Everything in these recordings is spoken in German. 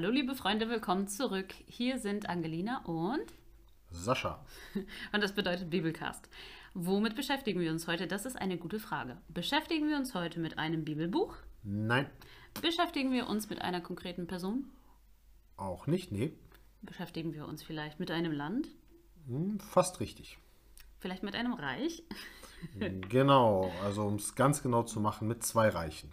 Hallo liebe Freunde, willkommen zurück. Hier sind Angelina und Sascha. und das bedeutet Bibelcast. Womit beschäftigen wir uns heute? Das ist eine gute Frage. Beschäftigen wir uns heute mit einem Bibelbuch? Nein, Beschäftigen wir uns mit einer konkreten Person? auch nicht. Nee, Beschäftigen wir uns vielleicht mit einem Land? Hm, fast richtig. Vielleicht mit einem Reich? Genau, also um es ganz genau zu machen, mit zwei Reichen.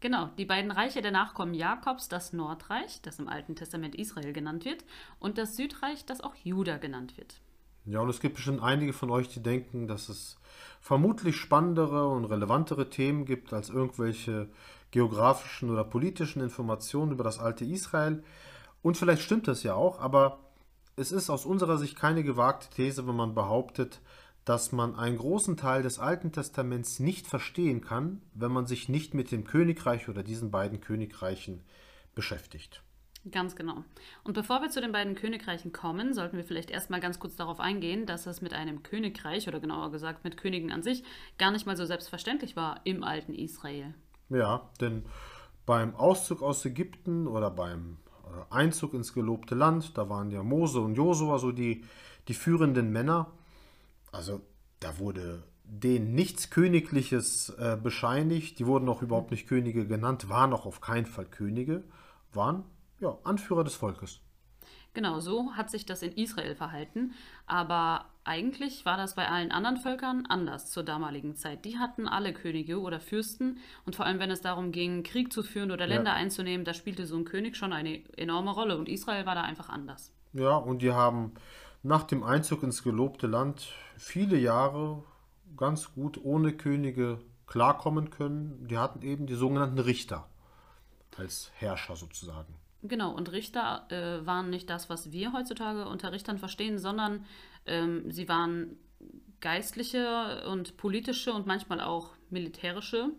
Genau, die beiden Reiche der Nachkommen Jakobs, das Nordreich, das im Alten Testament Israel genannt wird, und das Südreich, das auch Juda genannt wird. Ja, und es gibt bestimmt einige von euch, die denken, dass es vermutlich spannendere und relevantere Themen gibt als irgendwelche geografischen oder politischen Informationen über das alte Israel. Und vielleicht stimmt das ja auch, aber es ist aus unserer Sicht keine gewagte These, wenn man behauptet, dass man einen großen Teil des Alten Testaments nicht verstehen kann, wenn man sich nicht mit dem Königreich oder diesen beiden Königreichen beschäftigt. Ganz genau. Und bevor wir zu den beiden Königreichen kommen, sollten wir vielleicht erstmal ganz kurz darauf eingehen, dass es mit einem Königreich oder genauer gesagt mit Königen an sich gar nicht mal so selbstverständlich war im alten Israel. Ja, denn beim Auszug aus Ägypten oder beim Einzug ins gelobte Land, da waren ja Mose und Josua so die, die führenden Männer. Also da wurde denen nichts Königliches äh, bescheinigt. Die wurden auch überhaupt nicht Könige genannt, waren auch auf keinen Fall Könige, waren ja Anführer des Volkes. Genau, so hat sich das in Israel verhalten. Aber eigentlich war das bei allen anderen Völkern anders zur damaligen Zeit. Die hatten alle Könige oder Fürsten. Und vor allem, wenn es darum ging, Krieg zu führen oder Länder einzunehmen, da spielte so ein König schon eine enorme Rolle. Und Israel war da einfach anders. Ja, und die haben nach dem Einzug ins gelobte Land viele Jahre ganz gut ohne Könige klarkommen können. Die hatten eben die sogenannten Richter als Herrscher sozusagen. Genau, und Richter äh, waren nicht das, was wir heutzutage unter Richtern verstehen, sondern ähm, sie waren geistliche und politische und manchmal auch militärische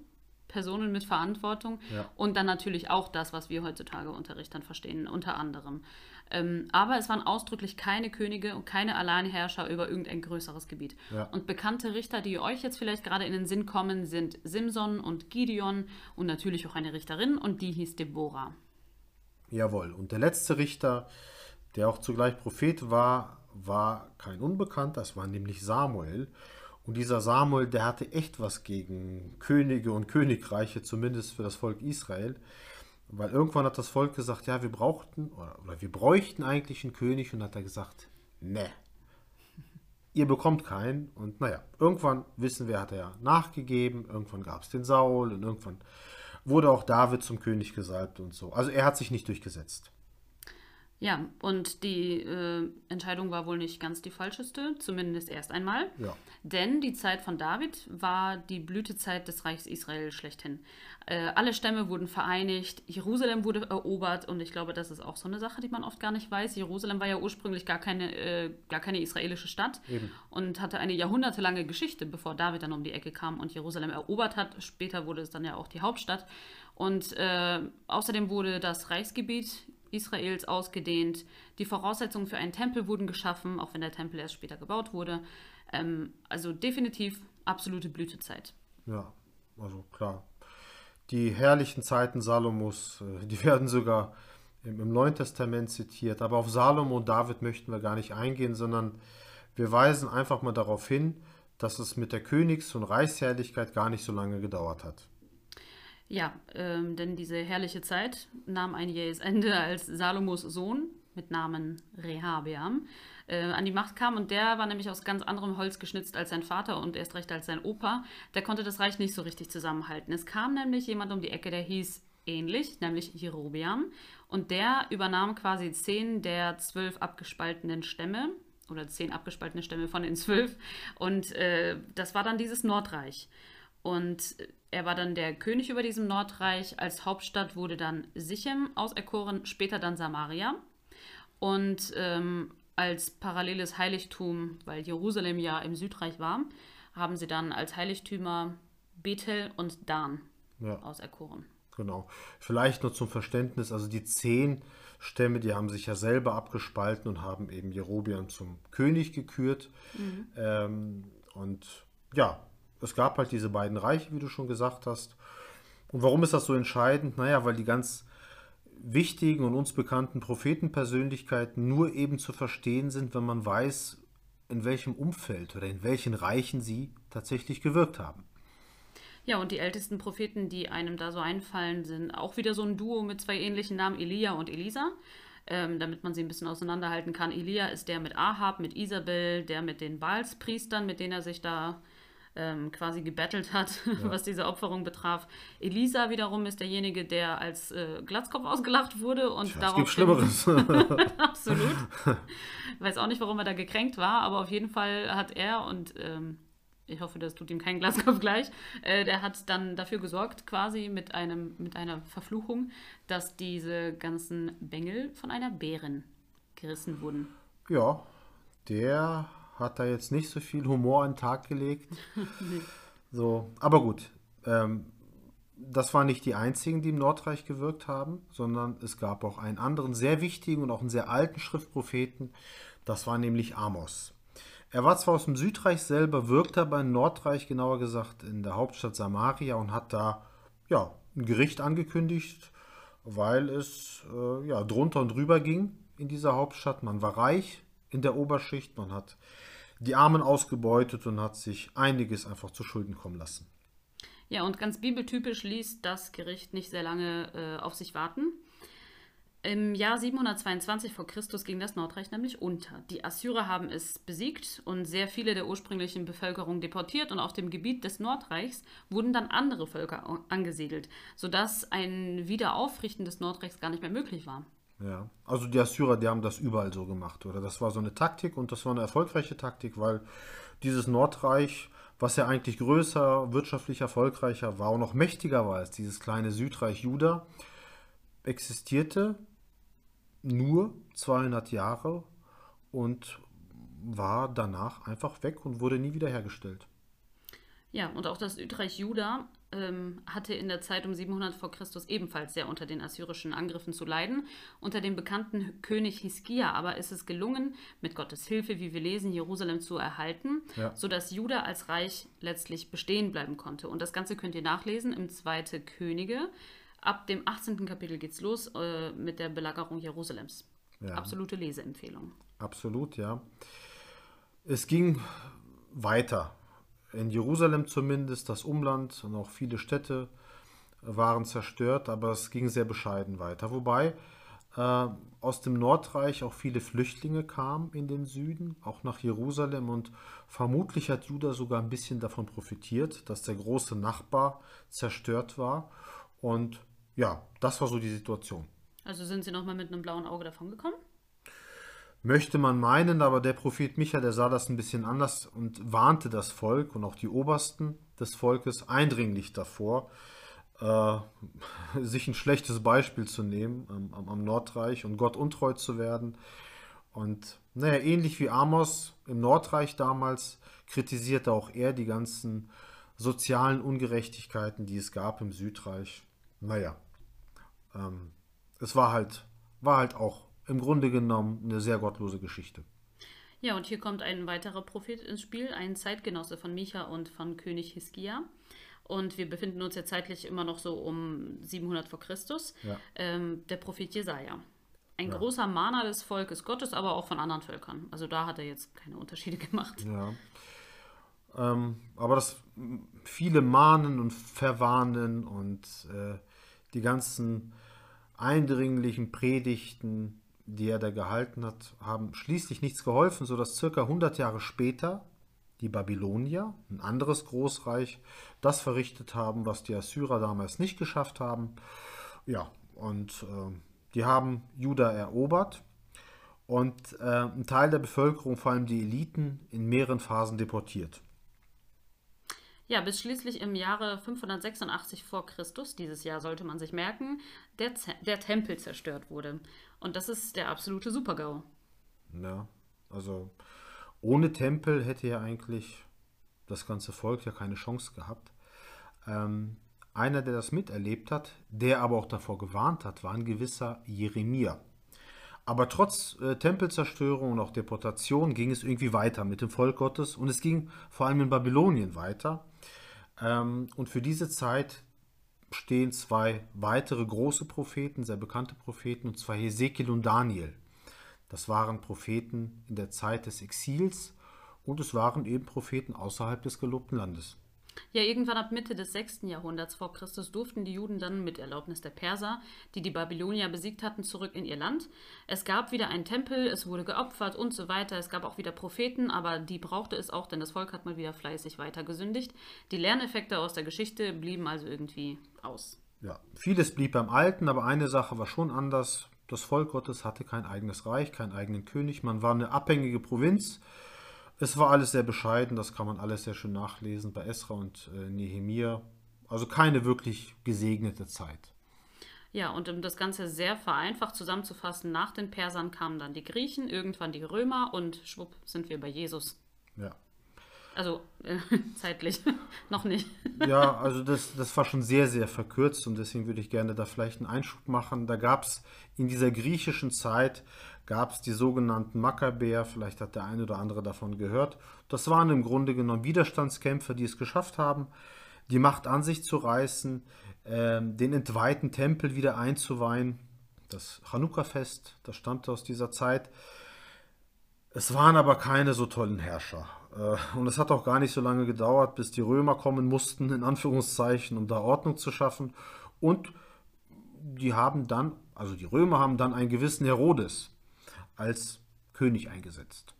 Personen mit Verantwortung Ja. und dann natürlich auch das, was wir heutzutage unter Richtern verstehen, unter anderem. Ähm, aber es waren ausdrücklich keine Könige und keine Alleinherrscher über irgendein größeres Gebiet. Ja. Und bekannte Richter, die euch jetzt vielleicht gerade in den Sinn kommen, sind Simson und Gideon und natürlich auch eine Richterin und die hieß Deborah. Jawohl. Und der letzte Richter, der auch zugleich Prophet war, war kein Unbekannter, das war nämlich Samuel. Und dieser Samuel, der hatte echt was gegen Könige und Königreiche, zumindest für das Volk Israel. Weil irgendwann hat das Volk gesagt, ja, wir brauchten oder, oder wir bräuchten eigentlich einen König und hat er gesagt, ne, ihr bekommt keinen. Und naja, irgendwann wissen wir, hat er ja nachgegeben, irgendwann gab es den Saul und irgendwann wurde auch David zum König gesalbt und so. Also er hat sich nicht durchgesetzt. Ja, und die äh, Entscheidung war wohl nicht ganz die falscheste, zumindest erst einmal. Ja. Denn die Zeit von David war die Blütezeit des Reichs Israel schlechthin. Äh, alle Stämme wurden vereinigt, Jerusalem wurde erobert und ich glaube, das ist auch so eine Sache, die man oft gar nicht weiß. Jerusalem war ja ursprünglich gar keine, äh, gar keine israelische Stadt Eben. und hatte eine jahrhundertelange Geschichte, bevor David dann um die Ecke kam und Jerusalem erobert hat. Später wurde es dann ja auch die Hauptstadt. Und äh, außerdem wurde das Reichsgebiet Israels ausgedehnt. Die Voraussetzungen für einen Tempel wurden geschaffen, auch wenn der Tempel erst später gebaut wurde. Ähm, also definitiv absolute Blütezeit. Ja, also klar. Die herrlichen Zeiten Salomos, äh, die werden sogar im, im Neuen Testament zitiert. Aber auf Salomo und David möchten wir gar nicht eingehen, sondern wir weisen einfach mal darauf hin, dass es mit der Königs- und Reichsherrlichkeit gar nicht so lange gedauert hat. Ja, ähm, denn diese herrliche Zeit nahm ein jähes Ende, als Salomos Sohn mit Namen Rehabeam äh, an die Macht kam. Und der war nämlich aus ganz anderem Holz geschnitzt als sein Vater und erst recht als sein Opa. Der konnte das Reich nicht so richtig zusammenhalten. Es kam nämlich jemand um die Ecke, der hieß ähnlich, nämlich Jerobeam. Und der übernahm quasi zehn der zwölf abgespaltenen Stämme oder zehn abgespaltene Stämme von den zwölf. Und äh, das war dann dieses Nordreich. Und er war dann der König über diesem Nordreich. Als Hauptstadt wurde dann Sichem auserkoren, später dann Samaria. Und ähm, als paralleles Heiligtum, weil Jerusalem ja im Südreich war, haben sie dann als Heiligtümer Bethel und Dan Ja. auserkoren. Genau. Vielleicht nur zum Verständnis, also die zehn Stämme, die haben sich ja selber abgespalten und haben eben Jerobeam zum König gekürt. Ähm, und ja, es gab halt diese beiden Reiche, wie du schon gesagt hast. Und warum ist das so entscheidend? Naja, weil die ganz wichtigen und uns bekannten Prophetenpersönlichkeiten nur eben zu verstehen sind, wenn man weiß, in welchem Umfeld oder in welchen Reichen sie tatsächlich gewirkt haben. Ja, und die ältesten Propheten, die einem da so einfallen, sind auch wieder so ein Duo mit zwei ähnlichen Namen, Elia und Elisa. Ähm, damit man sie ein bisschen auseinanderhalten kann. Elia ist der mit Ahab, mit Isabel, der mit den Baalspriestern, mit denen er sich da ähm, quasi gebettelt hat, ja. was diese Opferung betraf. Elisa wiederum ist derjenige, der als äh, Glatzkopf ausgelacht wurde und Tja, darauf. Es gibt Schlimmeres. Absolut. Weiß auch nicht, warum er da gekränkt war, aber auf jeden Fall hat er und ähm, ich hoffe, das tut ihm kein Glaskopf gleich. Äh, der hat dann dafür gesorgt, quasi mit, einem, mit einer Verfluchung, dass diese ganzen Bengel von einer Bären gerissen wurden. Ja, der hat da jetzt nicht so viel Humor an den Tag gelegt. nee. So, aber gut. Ähm, das waren nicht die einzigen, die im Nordreich gewirkt haben, sondern es gab auch einen anderen sehr wichtigen und auch einen sehr alten Schriftpropheten. Das war nämlich Amos. Er war zwar aus dem Südreich selber, wirkte aber im Nordreich, genauer gesagt in der Hauptstadt Samaria und hat da ja, ein Gericht angekündigt, weil es äh, ja, drunter und drüber ging in dieser Hauptstadt. Man war reich in der Oberschicht, man hat die Armen ausgebeutet und hat sich einiges einfach zu Schulden kommen lassen. Ja, und ganz bibeltypisch ließ das Gericht nicht sehr lange äh, auf sich warten. Im Jahr 722 vor Christus ging das Nordreich nämlich unter. Die Assyrer haben es besiegt und sehr viele der ursprünglichen Bevölkerung deportiert und auf dem Gebiet des Nordreichs wurden dann andere Völker angesiedelt, sodass ein Wiederaufrichten des Nordreichs gar nicht mehr möglich war. Ja, also die Assyrer, die haben das überall so gemacht, oder? Das war so eine Taktik und das war eine erfolgreiche Taktik, weil dieses Nordreich, was ja eigentlich größer, wirtschaftlich erfolgreicher war und noch mächtiger war als dieses kleine Südreich Juda, existierte nur 200 Jahre und war danach einfach weg und wurde nie wiederhergestellt. Ja, und auch das Südreich Juda ähm, hatte in der Zeit um 700 vor Christus ebenfalls sehr unter den assyrischen Angriffen zu leiden. Unter dem bekannten König Hiskia aber ist es gelungen, mit Gottes Hilfe, wie wir lesen, Jerusalem zu erhalten, ja. sodass Juda als Reich letztlich bestehen bleiben konnte. Und das Ganze könnt ihr nachlesen im Zweite Könige. Ab dem 18. Kapitel geht's los äh, mit der Belagerung Jerusalems. Ja. Absolute Leseempfehlung. Absolut, ja. Es ging weiter in Jerusalem zumindest, das Umland und auch viele Städte waren zerstört, aber es ging sehr bescheiden weiter. Wobei äh, aus dem Nordreich auch viele Flüchtlinge kamen in den Süden, auch nach Jerusalem und vermutlich hat Juda sogar ein bisschen davon profitiert, dass der große Nachbar zerstört war und ja, das war so die Situation. Also sind sie nochmal mit einem blauen Auge davon gekommen? Möchte man meinen, aber der Prophet Micha, der sah das ein bisschen anders und warnte das Volk und auch die Obersten des Volkes eindringlich davor, äh, sich ein schlechtes Beispiel zu nehmen am, am, Nordreich und Gott untreu zu werden. Und naja, ähnlich wie Amos im Nordreich damals kritisierte auch er die ganzen sozialen Ungerechtigkeiten, die es gab im Südreich. Naja, ähm, es war halt, war halt auch im Grunde genommen eine sehr gottlose Geschichte. Ja, und hier kommt ein weiterer Prophet ins Spiel, ein Zeitgenosse von Micha und von König Hiskia. Und wir befinden uns ja zeitlich immer noch so um 700 vor Christus. Ja. Ähm, der Prophet Jesaja. Ein ja. großer Mahner des Volkes Gottes, aber auch von anderen Völkern. Also da hat er jetzt keine Unterschiede gemacht. Ja. Ähm, aber das viele Mahnen und Verwarnen und äh, die ganzen eindringlichen Predigten die er da gehalten hat, haben schließlich nichts geholfen, sodass circa 100 Jahre später die Babylonier, ein anderes Großreich, das verrichtet haben, was die Assyrer damals nicht geschafft haben. Ja, und äh, die haben Juda erobert und äh, ein Teil der Bevölkerung, vor allem die Eliten, in mehreren Phasen deportiert. Ja, bis schließlich im Jahre 586 vor Christus, dieses Jahr sollte man sich merken, der, der Tempel zerstört wurde. Und das ist der absolute Supergau. Ja, also ohne Tempel hätte ja eigentlich das ganze Volk ja keine Chance gehabt. Ähm, einer, der das miterlebt hat, der aber auch davor gewarnt hat, war ein gewisser Jeremia. Aber trotz äh, Tempelzerstörung und auch Deportation ging es irgendwie weiter mit dem Volk Gottes und es ging vor allem in Babylonien weiter. Ähm, und für diese Zeit stehen zwei weitere große Propheten, sehr bekannte Propheten, und zwar Hesekiel und Daniel. Das waren Propheten in der Zeit des Exils und es waren eben Propheten außerhalb des gelobten Landes. Ja, irgendwann ab Mitte des 6. Jahrhunderts vor Christus durften die Juden dann mit Erlaubnis der Perser, die die Babylonier besiegt hatten, zurück in ihr Land. Es gab wieder einen Tempel, es wurde geopfert und so weiter. Es gab auch wieder Propheten, aber die brauchte es auch, denn das Volk hat mal wieder fleißig weiter gesündigt. Die Lerneffekte aus der Geschichte blieben also irgendwie aus. Ja, vieles blieb beim Alten, aber eine Sache war schon anders. Das Volk Gottes hatte kein eigenes Reich, keinen eigenen König. Man war eine abhängige Provinz es war alles sehr bescheiden, das kann man alles sehr schön nachlesen bei Esra und äh, Nehemia. Also keine wirklich gesegnete Zeit. Ja, und um das Ganze sehr vereinfacht zusammenzufassen, nach den Persern kamen dann die Griechen, irgendwann die Römer und schwupp sind wir bei Jesus. Ja. Also äh, zeitlich noch nicht. ja, also das, das war schon sehr, sehr verkürzt und deswegen würde ich gerne da vielleicht einen Einschub machen. Da gab es in dieser griechischen Zeit gab es die sogenannten Makkabäer, vielleicht hat der eine oder andere davon gehört. Das waren im Grunde genommen Widerstandskämpfer, die es geschafft haben, die Macht an sich zu reißen, äh, den entweihten Tempel wieder einzuweihen. Das Chanukka-Fest, das stammte aus dieser Zeit. Es waren aber keine so tollen Herrscher. Äh, und es hat auch gar nicht so lange gedauert, bis die Römer kommen mussten, in Anführungszeichen, um da Ordnung zu schaffen. Und die haben dann, also die Römer haben dann einen gewissen Herodes als König eingesetzt.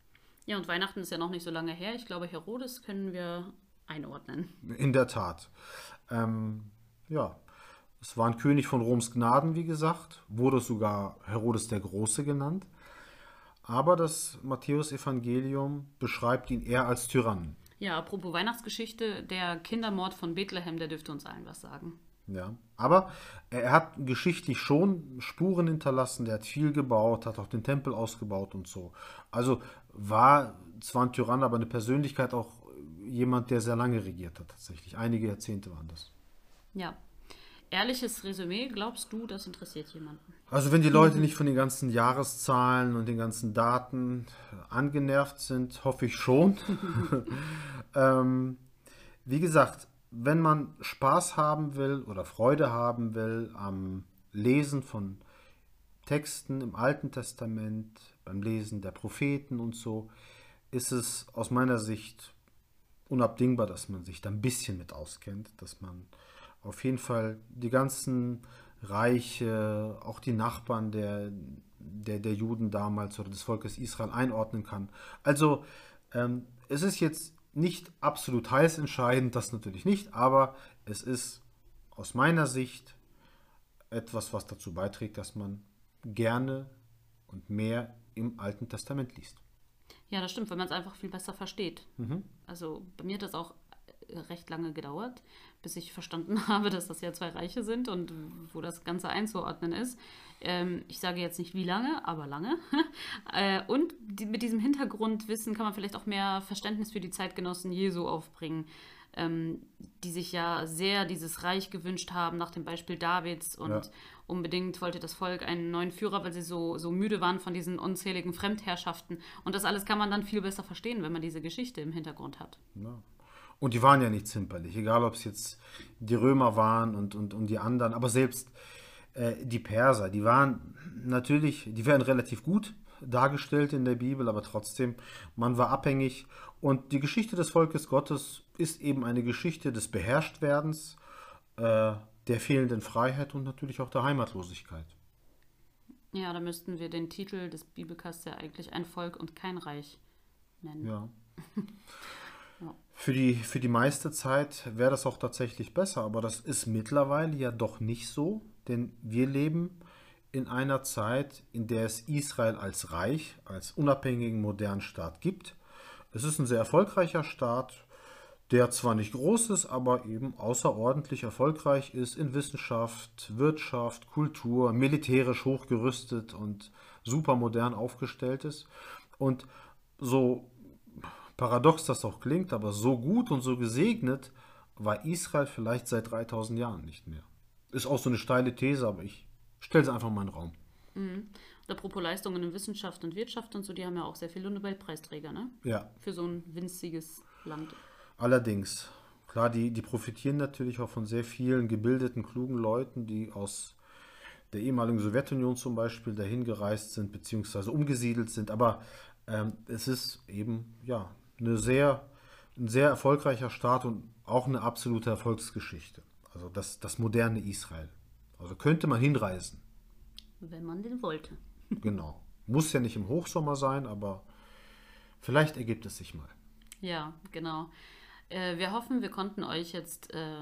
Ja, und Weihnachten ist ja noch nicht so lange her. Ich glaube, Herodes können wir einordnen. In der Tat. Ähm, ja, es war ein König von Roms Gnaden, wie gesagt, wurde sogar Herodes der Große genannt. Aber das Matthäusevangelium beschreibt ihn eher als Tyrann. Ja, apropos Weihnachtsgeschichte, der Kindermord von Bethlehem, der dürfte uns allen was sagen. Ja, aber er hat geschichtlich schon Spuren hinterlassen, der hat viel gebaut, hat auch den Tempel ausgebaut und so. Also war zwar ein Tyrann, aber eine Persönlichkeit auch jemand, der sehr lange regiert hat tatsächlich. Einige Jahrzehnte waren das. Ja. Ehrliches Resümee, glaubst du, das interessiert jemanden? Also wenn die Leute nicht von den ganzen Jahreszahlen und den ganzen Daten angenervt sind, hoffe ich schon. ähm, wie gesagt, wenn man Spaß haben will oder Freude haben will am Lesen von Texten im Alten Testament, beim Lesen der Propheten und so, ist es aus meiner Sicht unabdingbar, dass man sich da ein bisschen mit auskennt, dass man auf jeden Fall die ganzen Reiche, auch die Nachbarn der, der, der Juden damals oder des Volkes Israel einordnen kann. Also ähm, es ist jetzt nicht absolut heiß entscheidend, das natürlich nicht, aber es ist aus meiner Sicht etwas, was dazu beiträgt, dass man gerne und mehr im Alten Testament liest. Ja, das stimmt, wenn man es einfach viel besser versteht. Mhm. Also bei mir hat das auch recht lange gedauert, bis ich verstanden habe, dass das ja zwei Reiche sind und wo das Ganze einzuordnen ist. Ähm, ich sage jetzt nicht wie lange, aber lange. äh, und die, mit diesem Hintergrundwissen kann man vielleicht auch mehr Verständnis für die Zeitgenossen Jesu aufbringen, ähm, die sich ja sehr dieses Reich gewünscht haben nach dem Beispiel Davids und ja. unbedingt wollte das Volk einen neuen Führer, weil sie so, so müde waren von diesen unzähligen Fremdherrschaften. Und das alles kann man dann viel besser verstehen, wenn man diese Geschichte im Hintergrund hat. Ja. Und die waren ja nicht zimperlich, egal ob es jetzt die Römer waren und, und, und die anderen, aber selbst äh, die Perser, die waren natürlich, die werden relativ gut dargestellt in der Bibel, aber trotzdem, man war abhängig. Und die Geschichte des Volkes Gottes ist eben eine Geschichte des Beherrschtwerdens, äh, der fehlenden Freiheit und natürlich auch der Heimatlosigkeit. Ja, da müssten wir den Titel des Bibelcasts ja eigentlich ein Volk und kein Reich nennen. Ja. Für die, für die meiste Zeit wäre das auch tatsächlich besser, aber das ist mittlerweile ja doch nicht so, denn wir leben in einer Zeit, in der es Israel als Reich, als unabhängigen modernen Staat gibt. Es ist ein sehr erfolgreicher Staat, der zwar nicht groß ist, aber eben außerordentlich erfolgreich ist in Wissenschaft, Wirtschaft, Kultur, militärisch hochgerüstet und super modern aufgestellt ist. Und so paradox das auch klingt, aber so gut und so gesegnet war Israel vielleicht seit 3000 Jahren nicht mehr. Ist auch so eine steile These, aber ich stelle es einfach mal in den Raum. Mhm. Und apropos Leistungen in Wissenschaft und Wirtschaft und so, die haben ja auch sehr viele Nobelpreisträger, ne? Ja. Für so ein winziges Land. Allerdings. Klar, die, die profitieren natürlich auch von sehr vielen gebildeten, klugen Leuten, die aus der ehemaligen Sowjetunion zum Beispiel dahin gereist sind, beziehungsweise umgesiedelt sind. Aber ähm, es ist eben ja eine sehr, ein sehr erfolgreicher Staat und auch eine absolute Erfolgsgeschichte. Also das, das moderne Israel. Also könnte man hinreisen. Wenn man den wollte. Genau. Muss ja nicht im Hochsommer sein, aber vielleicht ergibt es sich mal. Ja, genau. Äh, wir hoffen, wir konnten euch jetzt äh,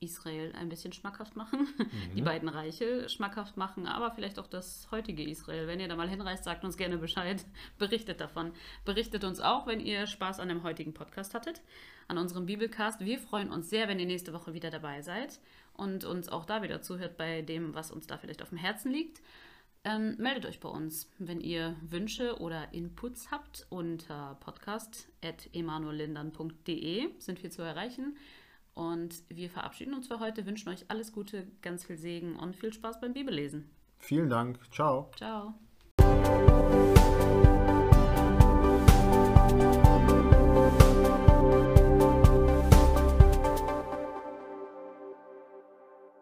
Israel ein bisschen schmackhaft machen, mhm. die beiden Reiche schmackhaft machen, aber vielleicht auch das heutige Israel. Wenn ihr da mal hinreist, sagt uns gerne Bescheid, berichtet davon. Berichtet uns auch, wenn ihr Spaß an dem heutigen Podcast hattet, an unserem Bibelcast. Wir freuen uns sehr, wenn ihr nächste Woche wieder dabei seid und uns auch da wieder zuhört bei dem, was uns da vielleicht auf dem Herzen liegt. Ähm, meldet euch bei uns, wenn ihr Wünsche oder Inputs habt unter podcast.emanuellindern.de sind wir zu erreichen. Und wir verabschieden uns für heute, wünschen euch alles Gute, ganz viel Segen und viel Spaß beim Bibellesen. Vielen Dank. Ciao. Ciao.